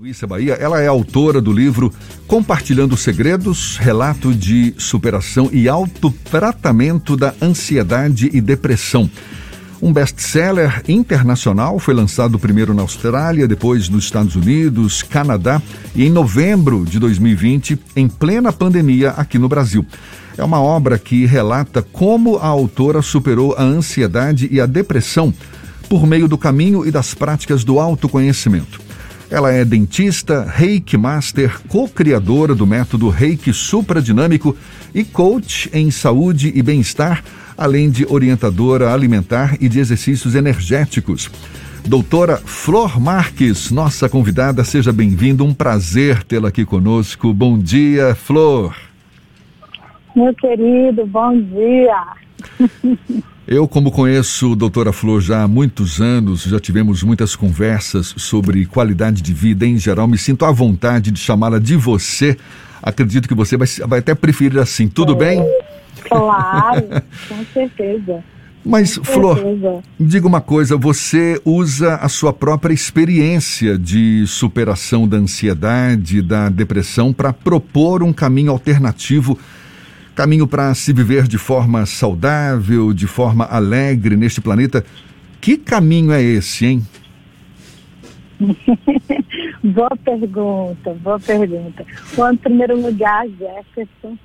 Luísa Bahia, ela é autora do livro Compartilhando Segredos, relato de superação e autotratamento da ansiedade e depressão. Um best-seller internacional, foi lançado primeiro na Austrália, depois nos Estados Unidos, Canadá e em novembro de 2020, em plena pandemia aqui no Brasil. É uma obra que relata como a autora superou a ansiedade e a depressão por meio do caminho e das práticas do autoconhecimento. Ela é dentista, reiki master, co-criadora do método reiki supradinâmico e coach em saúde e bem-estar, além de orientadora alimentar e de exercícios energéticos. Doutora Flor Marques, nossa convidada, seja bem-vinda. Um prazer tê-la aqui conosco. Bom dia, Flor. Meu querido, bom dia. Eu, como conheço a doutora Flor já há muitos anos, já tivemos muitas conversas sobre qualidade de vida em geral, me sinto à vontade de chamá-la de você. Acredito que você vai, vai até preferir assim. Tudo é, bem? Claro, com certeza. Mas, com Flor, certeza. diga uma coisa: você usa a sua própria experiência de superação da ansiedade, da depressão, para propor um caminho alternativo caminho para se viver de forma saudável, de forma alegre neste planeta. Que caminho é esse, hein? boa pergunta, boa pergunta. Bom, em primeiro lugar, Jefferson,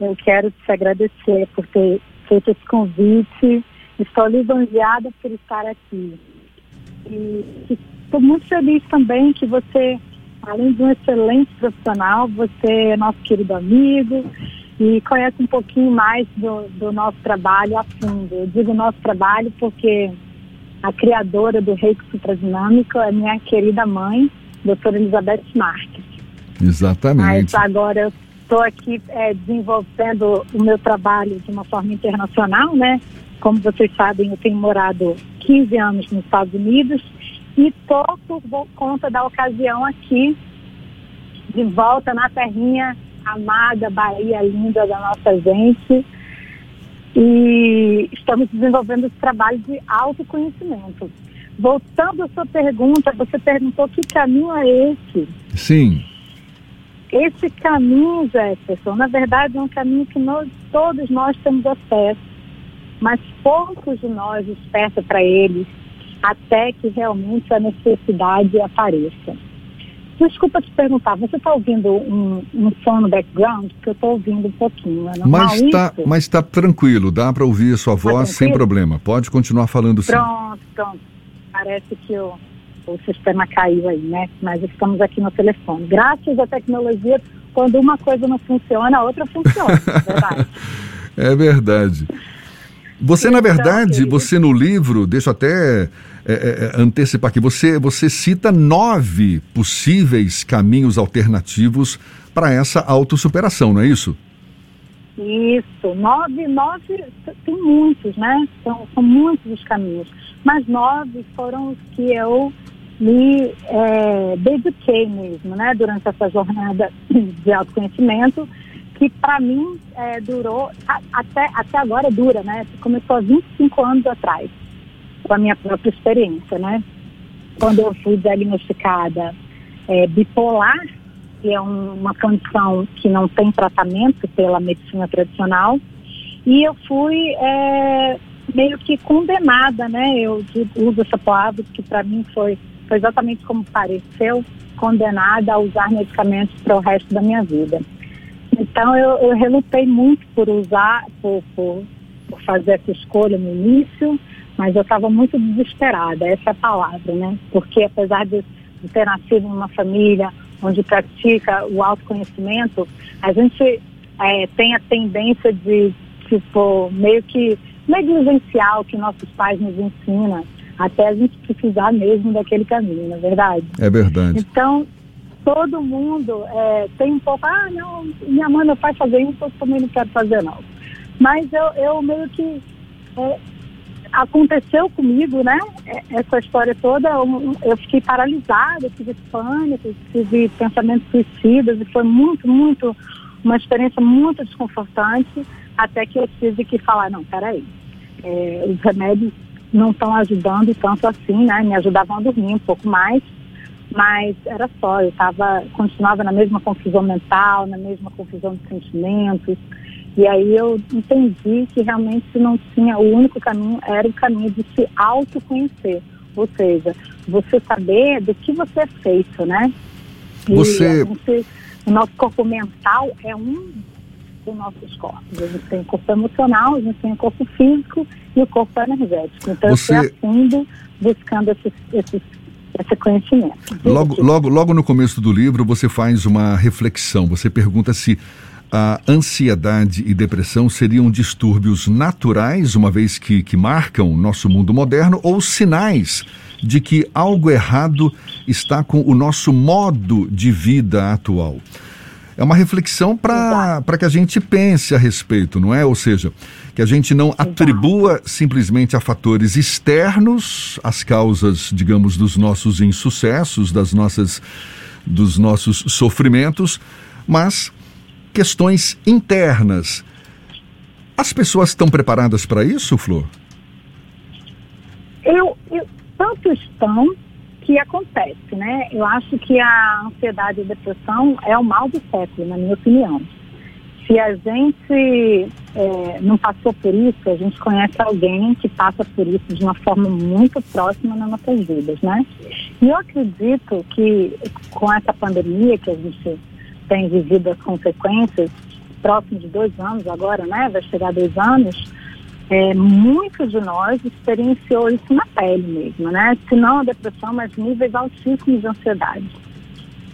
eu quero te agradecer por ter feito esse convite. Estou lisonjeada por estar aqui. E estou muito feliz também que você, além de um excelente profissional, você é nosso querido amigo e conhece um pouquinho mais do, do nosso trabalho a fundo. Eu digo nosso trabalho porque a criadora do Reiki Supradinâmico é minha querida mãe, doutora Elizabeth Marques. Exatamente. Mas agora eu estou aqui é, desenvolvendo o meu trabalho de uma forma internacional, né? Como vocês sabem, eu tenho morado 15 anos nos Estados Unidos e estou por conta da ocasião aqui, de volta na terrinha amada Bahia linda da nossa gente. E estamos desenvolvendo esse trabalho de autoconhecimento. Voltando à sua pergunta, você perguntou que caminho é esse? Sim. Esse caminho, Jefferson, na verdade é um caminho que nós, todos nós temos acesso, mas poucos de nós despertam para ele até que realmente a necessidade apareça. Desculpa te perguntar, você está ouvindo um, um som no background? Porque eu estou ouvindo um pouquinho. É mas está mas tá tranquilo, dá para ouvir a sua tá voz sem problema. Pode continuar falando sim. Pronto, pronto. Parece que o, o sistema caiu aí, né? Mas estamos aqui no telefone. Graças à tecnologia, quando uma coisa não funciona, a outra funciona. é verdade. É verdade. Você, então, na verdade, querido. você no livro, deixa até é, é, é, antecipar aqui, você, você cita nove possíveis caminhos alternativos para essa autossuperação, não é isso? Isso, nove, nove, tem muitos, né? São, são muitos os caminhos, mas nove foram os que eu me é, dediquei mesmo, né? Durante essa jornada de autoconhecimento, que para mim é, durou, a, até, até agora dura, né? Começou há 25 anos atrás com a minha própria experiência, né? Quando eu fui diagnosticada é, bipolar, que é um, uma condição que não tem tratamento pela medicina tradicional, e eu fui é, meio que condenada, né? Eu uso essa palavra que para mim foi, foi exatamente como pareceu, condenada a usar medicamentos para o resto da minha vida. Então eu, eu relutei muito por usar, por, por, por fazer essa escolha no início, mas eu estava muito desesperada, essa é a palavra, né? Porque apesar de, de ter nascido em uma família onde pratica o autoconhecimento, a gente é, tem a tendência de, tipo, meio que negligenciar o que nossos pais nos ensinam, até a gente precisar mesmo daquele caminho, não é verdade? É verdade. Então, todo mundo é, tem um pouco, ah, não, minha mãe, meu pai fazem isso, eu também não quero fazer não. Mas eu, eu meio que é, aconteceu comigo, né? É, essa história toda, eu, fiquei paralisada, tive pânico, tive pensamentos suicidas e foi muito, muito, uma experiência muito desconfortante, até que eu tive que falar, não, peraí, é, os remédios não estão ajudando tanto assim, né? Me ajudavam a dormir um pouco mais, mas era só, eu tava, continuava na mesma confusão mental, na mesma confusão de sentimentos, e aí eu entendi que realmente não tinha, o único caminho era o caminho de se autoconhecer, ou seja, você saber do que você é feito, né? E você... Gente, o nosso corpo mental é um dos nossos corpos. A gente tem o corpo emocional, a gente tem o corpo físico e o corpo energético. Então você... eu fui fundo buscando esses, esses esse conhecimento. Logo, logo, logo no começo do livro você faz uma reflexão. Você pergunta se a ansiedade e depressão seriam distúrbios naturais, uma vez que, que marcam nosso mundo moderno, ou sinais de que algo errado está com o nosso modo de vida atual. É uma reflexão para que a gente pense a respeito, não é? Ou seja, que a gente não atribua simplesmente a fatores externos as causas, digamos, dos nossos insucessos, das nossas, dos nossos sofrimentos, mas questões internas. As pessoas estão preparadas para isso, Flor? Eu, eu, tanto estão que acontece, né? Eu acho que a ansiedade e a depressão é o mal do século, na minha opinião. Se a gente é, não passou por isso, a gente conhece alguém que passa por isso de uma forma muito próxima nas nossas vidas, né? E eu acredito que com essa pandemia que a gente tem vivido as consequências, próximo de dois anos agora, né? Vai chegar dois anos. É, muitos de nós experienciou isso na pele mesmo, né? Se não a depressão, mas níveis altíssimos de ansiedade.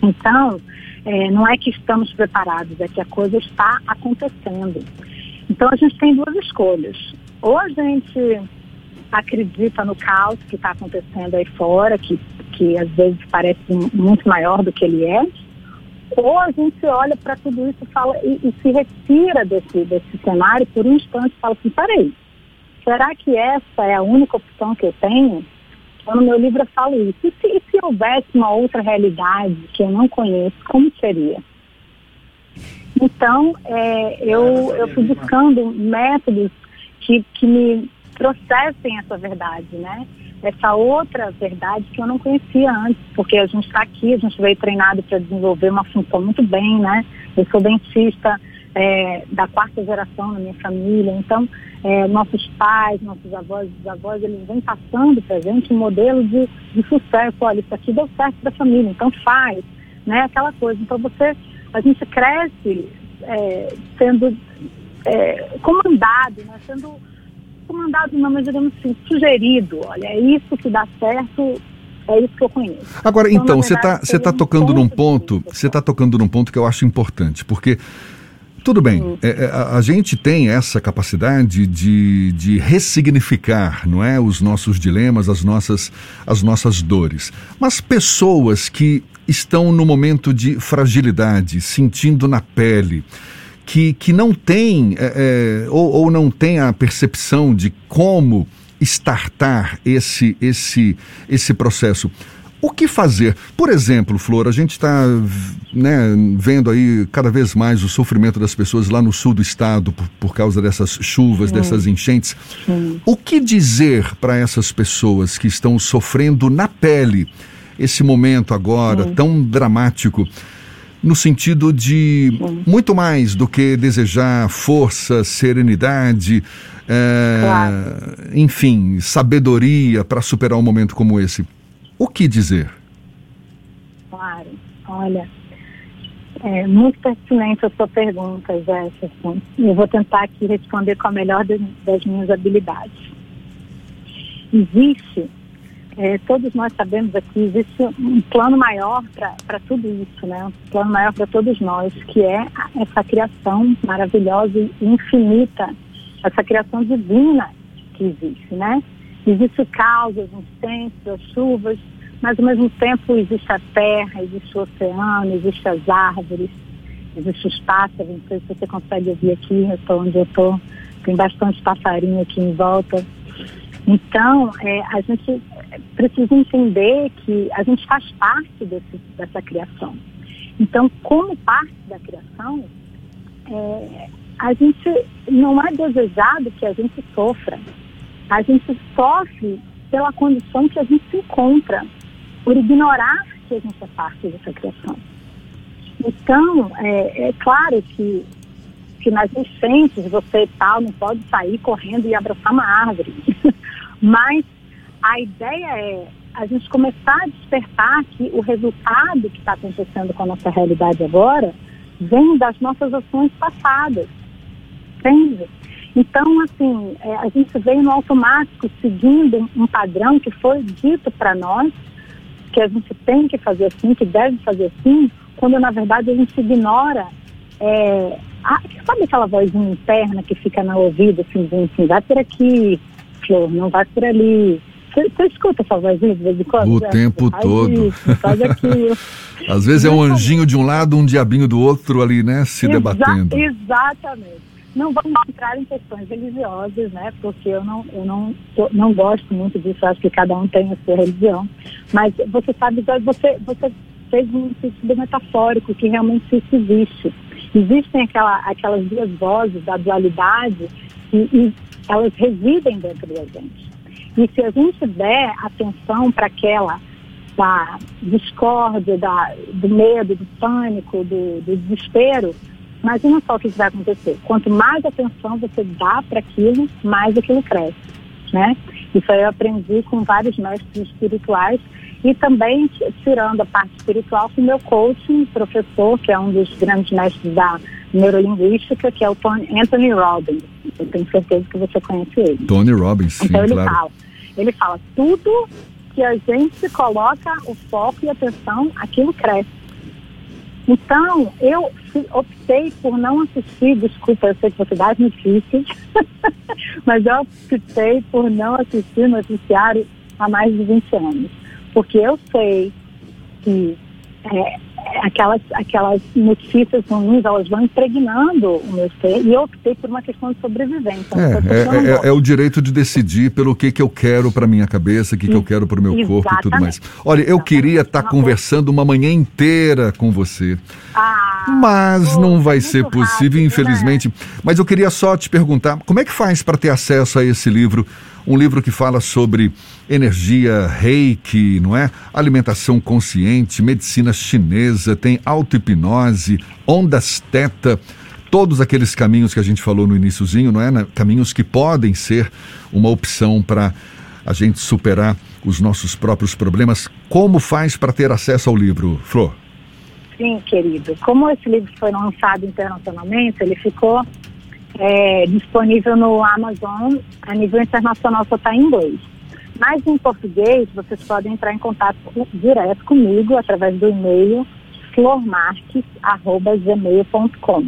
Então, é, não é que estamos preparados, é que a coisa está acontecendo. Então, a gente tem duas escolhas. Ou a gente acredita no caos que está acontecendo aí fora, que, que às vezes parece muito maior do que ele é, ou a gente olha para tudo isso fala, e, e, se retira desse, desse cenário por um instante e fala assim, peraí, será que essa é a única opção que eu tenho? Então, no meu livro eu falo isso. E se, se houvesse uma outra realidade que eu não conheço, como seria? Então, é, eu, eu fui buscando métodos que, que me trouxessem essa verdade, né? essa outra verdade que eu não conhecia antes, porque a gente está aqui, a gente veio treinado para desenvolver uma função muito bem, né? Eu sou dentista é, da quarta geração na minha família, então é, nossos pais, nossos avós, avós, eles vêm passando para gente um modelo de, de sucesso. Olha, isso aqui deu certo para a família, então faz, né? Aquela coisa. Então você, a gente cresce é, sendo é, comandado, né? Sendo comandado não, mas digamos assim, sugerido, olha, é isso que dá certo, é isso que eu conheço. Agora, então, então você está tá tocando num ponto, você está tocando num ponto que eu acho importante, porque tudo bem, é, é, a, a, gente tem essa capacidade de, de ressignificar, não é, os nossos dilemas, as nossas, as nossas dores. Mas pessoas que estão no momento de fragilidade, sentindo na pele, que, que não tem é, é, ou, ou não tem a percepção de como startar esse, esse, esse processo. O que fazer? Por exemplo, Flor, a gente está né, vendo aí cada vez mais o sofrimento das pessoas lá no sul do estado por, por causa dessas chuvas, dessas enchentes. O que dizer para essas pessoas que estão sofrendo na pele esse momento agora tão dramático? no sentido de muito mais do que desejar força, serenidade, é, claro. enfim, sabedoria para superar um momento como esse. O que dizer? Claro, olha, é muito pertinente a sua pergunta, Jefferson. Eu vou tentar aqui responder com a melhor das minhas habilidades. Existe é, todos nós sabemos aqui, existe um plano maior para tudo isso, né? Um plano maior para todos nós, que é essa criação maravilhosa e infinita, essa criação divina que existe, né? Existe o caos, incêndios, as chuvas, mas ao mesmo tempo existe a terra, existe o oceano, existe as árvores, existe os pássaros, não sei se você consegue ouvir aqui, eu estou onde eu estou, tem bastante passarinho aqui em volta. Então, é, a gente precisa entender que a gente faz parte desse, dessa criação. Então, como parte da criação, é, a gente não é desejado que a gente sofra. A gente sofre pela condição que a gente se encontra, por ignorar que a gente é parte dessa criação. Então, é, é claro que, que nas enchentes você tal não pode sair correndo e abraçar uma árvore. Mas a ideia é a gente começar a despertar que o resultado que está acontecendo com a nossa realidade agora vem das nossas ações passadas. Entende? Então, assim, é, a gente veio no automático seguindo um padrão que foi dito para nós, que a gente tem que fazer assim, que deve fazer assim, quando na verdade a gente ignora. É, a, sabe aquela vozinha interna que fica no ouvido, assim, assim, vai por aqui, Flor, não vai por ali. Você escuta essa vozinha de vez em quando? O tempo todo. Isso, faz aquilo. Às vezes é um anjinho de um lado, um diabinho do outro ali, né? Se Exa debatendo. Exatamente. Não vamos entrar em questões religiosas, né? Porque eu não, eu não, não gosto muito disso. acho que cada um tem a sua religião. Mas você sabe, você, você fez um sentido metafórico que realmente isso existe. Existem aquela, aquelas duas vozes da dualidade e, e elas residem dentro da gente. E se a gente der atenção para aquela da discórdia, da, do medo, do pânico, do, do desespero, imagina só o que vai acontecer. Quanto mais atenção você dá para aquilo, mais aquilo cresce. Né? Isso aí eu aprendi com vários mestres espirituais e também tirando a parte espiritual com o meu coaching, professor, que é um dos grandes mestres da neurolinguística, que é o Tony, Anthony Robbins. Eu tenho certeza que você conhece ele. Tony Robbins, sim, então ele claro. fala, ele fala, tudo que a gente coloca o foco e atenção, aquilo cresce. Então, eu optei por não assistir, desculpa, eu sei que você dá as notícias, mas eu optei por não assistir noticiário há mais de 20 anos. Porque eu sei que é, aquelas, aquelas notícias ruins, elas vão impregnando o meu ser e eu optei por uma questão de sobrevivência. É, é, é, é, o direito de decidir pelo que, que eu quero para minha cabeça, o que, que eu quero para o meu Exatamente. corpo e tudo mais. Olha, eu queria estar tá conversando uma manhã inteira com você, ah, mas não vai ser possível, né? infelizmente. Mas eu queria só te perguntar, como é que faz para ter acesso a esse livro? um livro que fala sobre energia reiki, não é? Alimentação consciente, medicina chinesa, tem auto-hipnose, ondas teta, todos aqueles caminhos que a gente falou no iníciozinho, não é? Caminhos que podem ser uma opção para a gente superar os nossos próprios problemas. Como faz para ter acesso ao livro, Flor? Sim, querido. Como esse livro foi lançado internacionalmente, ele ficou é, disponível no Amazon, a nível internacional só está em inglês. Mas em português, vocês podem entrar em contato direto comigo através do e-mail flormarques.gmail.com.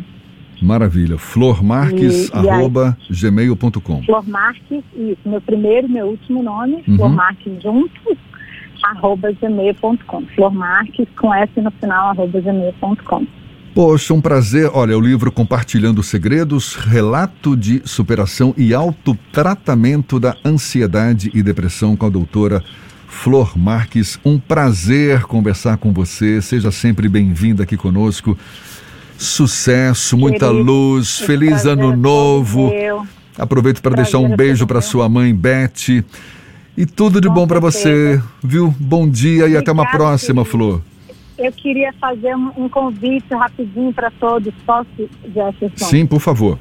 Maravilha. flormarques.gmail.com. Flormarques, isso. Meu primeiro e meu último nome, uhum. flormarques juntos, arroba gmail.com. Flormarques com S no final, arroba gmail.com. Poxa, um prazer. Olha, o livro Compartilhando Segredos, relato de superação e autotratamento da ansiedade e depressão com a doutora Flor Marques. Um prazer conversar com você. Seja sempre bem-vinda aqui conosco. Sucesso, muita Querido, luz, feliz ano novo. Aproveito para deixar um beijo para sua mãe Beth. E tudo de com bom para você, viu? Bom dia e até uma próxima, Flor eu queria fazer um, um convite rapidinho para todos. Posso, Jefferson? Sim, por favor.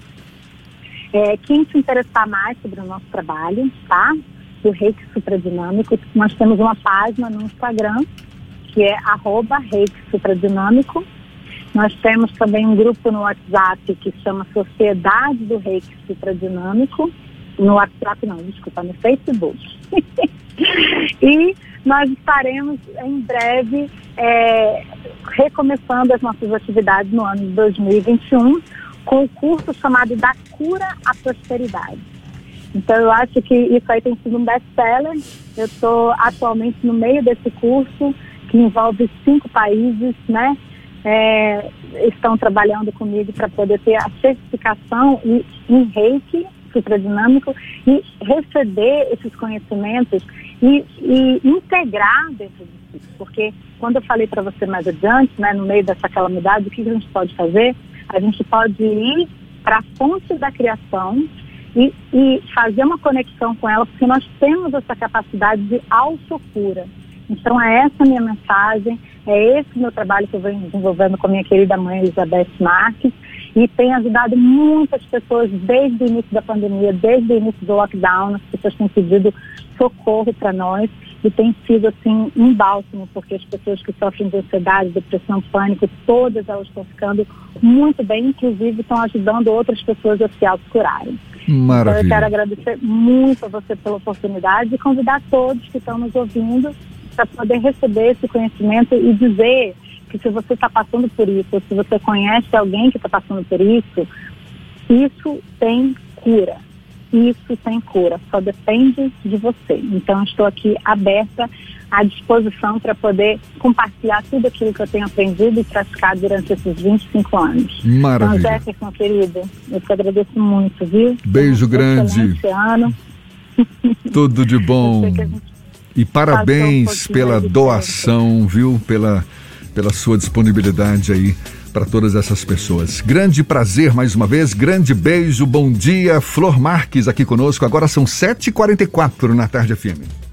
É, quem se interessar mais sobre o nosso trabalho, tá? Do Reiki Supradinâmico, nós temos uma página no Instagram, que é arroba Reiki Supradinâmico. Nós temos também um grupo no WhatsApp que chama Sociedade do Reiki Supradinâmico. No WhatsApp não, desculpa, no Facebook. e nós estaremos em breve é, recomeçando as nossas atividades no ano de 2021 com o curso chamado Da Cura à Prosperidade. Então eu acho que isso aí tem sido um best-seller. Eu estou atualmente no meio desse curso que envolve cinco países, né? É, estão trabalhando comigo para poder ter a certificação em reiki supradinâmico e receber esses conhecimentos e, e integrar dentro de si. Porque quando eu falei para você mais adiante, né, no meio dessa calamidade, o que a gente pode fazer? A gente pode ir para a fonte da criação e, e, fazer uma conexão com ela, porque nós temos essa capacidade de autocura. Então é essa minha mensagem, é esse meu trabalho que eu venho desenvolvendo com minha querida mãe Elizabeth Marques e tem ajudado muitas pessoas desde o início da pandemia, desde o início do lockdown, as pessoas têm pedido socorro para nós e tem sido assim um bálsamo, porque as pessoas que sofrem de ansiedade, depressão, pânico, todas elas estão ficando muito bem, inclusive estão ajudando outras pessoas a se autocurarem. Maravilha. Então eu quero agradecer muito a você pela oportunidade e convidar todos que estão nos ouvindo para poder receber esse conhecimento e dizer que se você está passando por isso, ou se você conhece alguém que está passando por isso, isso tem cura isso tem cura, só depende de você. Então, estou aqui aberta, à disposição para poder compartilhar tudo aquilo que eu tenho aprendido e praticado durante esses 25 anos. Maravilha. Então, Jefferson, querido, eu te agradeço muito, viu? Beijo um grande. ano. Tudo de bom. E parabéns um pela doação, viu? Pela, pela sua disponibilidade aí para todas essas pessoas. Grande prazer mais uma vez, grande beijo, bom dia. Flor Marques aqui conosco. Agora são 7h44 na tarde FM.